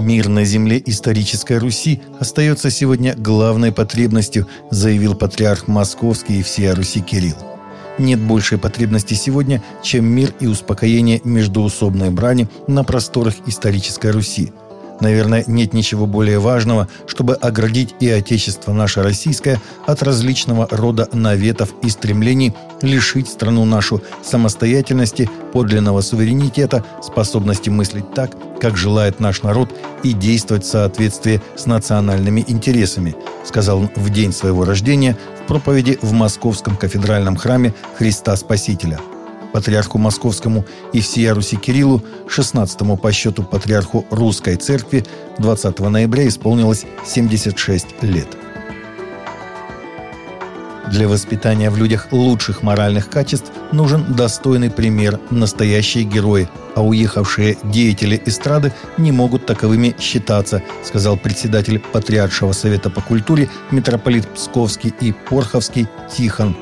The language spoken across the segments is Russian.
Мир на земле исторической Руси остается сегодня главной потребностью, заявил патриарх Московский и всея Руси Кирилл. Нет большей потребности сегодня, чем мир и успокоение междуусобной брани на просторах исторической Руси – Наверное, нет ничего более важного, чтобы оградить и Отечество наше российское от различного рода наветов и стремлений лишить страну нашу самостоятельности, подлинного суверенитета, способности мыслить так, как желает наш народ, и действовать в соответствии с национальными интересами, сказал он в день своего рождения в проповеди в Московском кафедральном храме Христа Спасителя – патриарху Московскому и всея Руси Кириллу, 16-му по счету патриарху Русской Церкви, 20 ноября исполнилось 76 лет. Для воспитания в людях лучших моральных качеств нужен достойный пример, настоящие герои, а уехавшие деятели эстрады не могут таковыми считаться, сказал председатель Патриаршего совета по культуре митрополит Псковский и Порховский Тихон.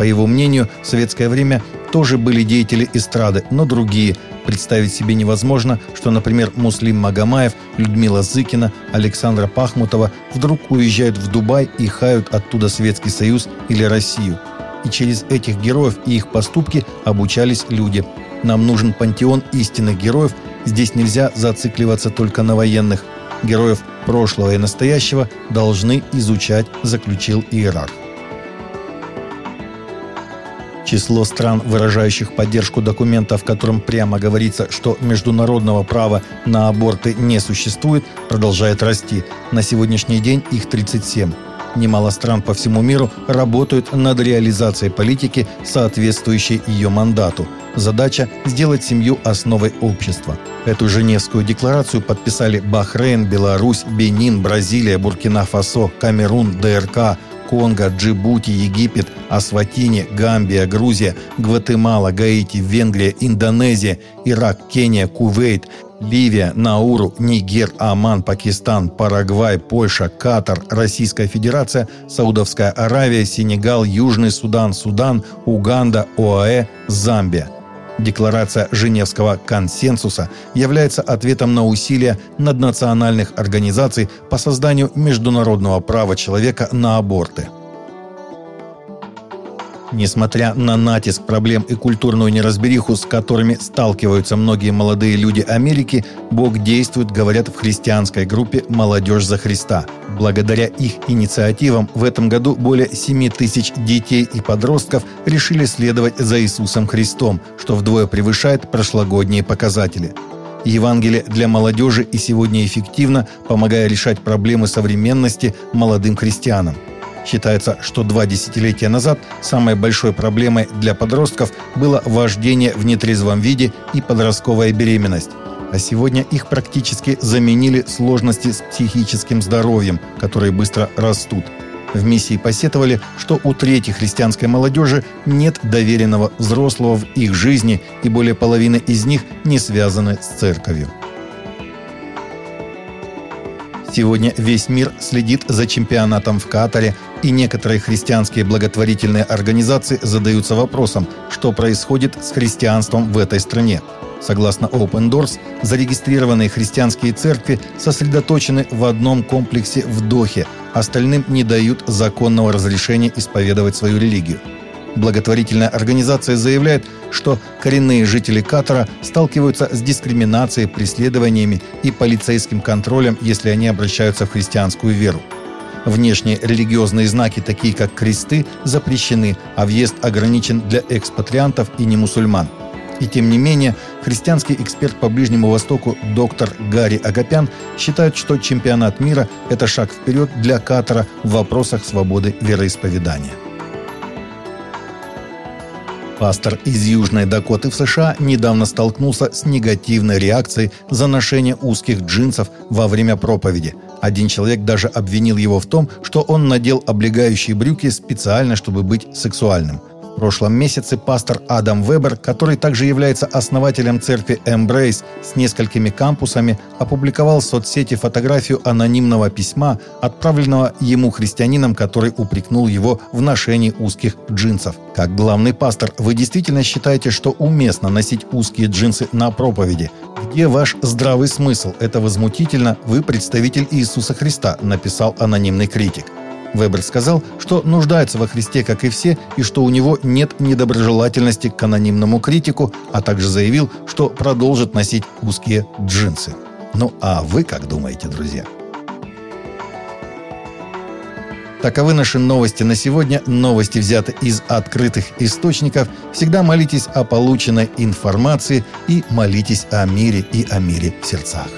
По его мнению, в советское время тоже были деятели эстрады, но другие. Представить себе невозможно, что, например, Муслим Магомаев, Людмила Зыкина, Александра Пахмутова вдруг уезжают в Дубай и хают оттуда Советский Союз или Россию. И через этих героев и их поступки обучались люди. Нам нужен пантеон истинных героев. Здесь нельзя зацикливаться только на военных. Героев прошлого и настоящего должны изучать, заключил иерарх. Число стран, выражающих поддержку документа, в котором прямо говорится, что международного права на аборты не существует, продолжает расти. На сегодняшний день их 37. Немало стран по всему миру работают над реализацией политики, соответствующей ее мандату. Задача – сделать семью основой общества. Эту Женевскую декларацию подписали Бахрейн, Беларусь, Бенин, Бразилия, Буркина-Фасо, Камерун, ДРК, Конго, Джибути, Египет, Асватини, Гамбия, Грузия, Гватемала, Гаити, Венгрия, Индонезия, Ирак, Кения, Кувейт, Ливия, Науру, Нигер, Оман, Пакистан, Парагвай, Польша, Катар, Российская Федерация, Саудовская Аравия, Сенегал, Южный Судан, Судан, Уганда, ОАЭ, Замбия – Декларация Женевского консенсуса является ответом на усилия наднациональных организаций по созданию международного права человека на аборты – Несмотря на натиск проблем и культурную неразбериху, с которыми сталкиваются многие молодые люди Америки, Бог действует, говорят в христианской группе «Молодежь за Христа». Благодаря их инициативам в этом году более 7 тысяч детей и подростков решили следовать за Иисусом Христом, что вдвое превышает прошлогодние показатели. Евангелие для молодежи и сегодня эффективно, помогая решать проблемы современности молодым христианам – Считается, что два десятилетия назад самой большой проблемой для подростков было вождение в нетрезвом виде и подростковая беременность. А сегодня их практически заменили сложности с психическим здоровьем, которые быстро растут. В миссии посетовали, что у трети христианской молодежи нет доверенного взрослого в их жизни, и более половины из них не связаны с церковью. Сегодня весь мир следит за чемпионатом в Катаре, и некоторые христианские благотворительные организации задаются вопросом, что происходит с христианством в этой стране. Согласно Open Doors, зарегистрированные христианские церкви сосредоточены в одном комплексе в Дохе, остальным не дают законного разрешения исповедовать свою религию. Благотворительная организация заявляет, что коренные жители Катара сталкиваются с дискриминацией, преследованиями и полицейским контролем, если они обращаются в христианскую веру. Внешние религиозные знаки, такие как кресты, запрещены, а въезд ограничен для экспатриантов и немусульман. И тем не менее, христианский эксперт по Ближнему Востоку доктор Гарри Агапян считает, что чемпионат мира – это шаг вперед для Катара в вопросах свободы вероисповедания. Пастор из Южной Дакоты в США недавно столкнулся с негативной реакцией за ношение узких джинсов во время проповеди. Один человек даже обвинил его в том, что он надел облегающие брюки специально, чтобы быть сексуальным прошлом месяце пастор Адам Вебер, который также является основателем церкви Embrace с несколькими кампусами, опубликовал в соцсети фотографию анонимного письма, отправленного ему христианином, который упрекнул его в ношении узких джинсов. Как главный пастор, вы действительно считаете, что уместно носить узкие джинсы на проповеди? Где ваш здравый смысл? Это возмутительно. Вы представитель Иисуса Христа, написал анонимный критик. Вебер сказал, что нуждается во Христе, как и все, и что у него нет недоброжелательности к анонимному критику, а также заявил, что продолжит носить узкие джинсы. Ну а вы как думаете, друзья? Таковы наши новости на сегодня. Новости взяты из открытых источников. Всегда молитесь о полученной информации и молитесь о мире и о мире в сердцах.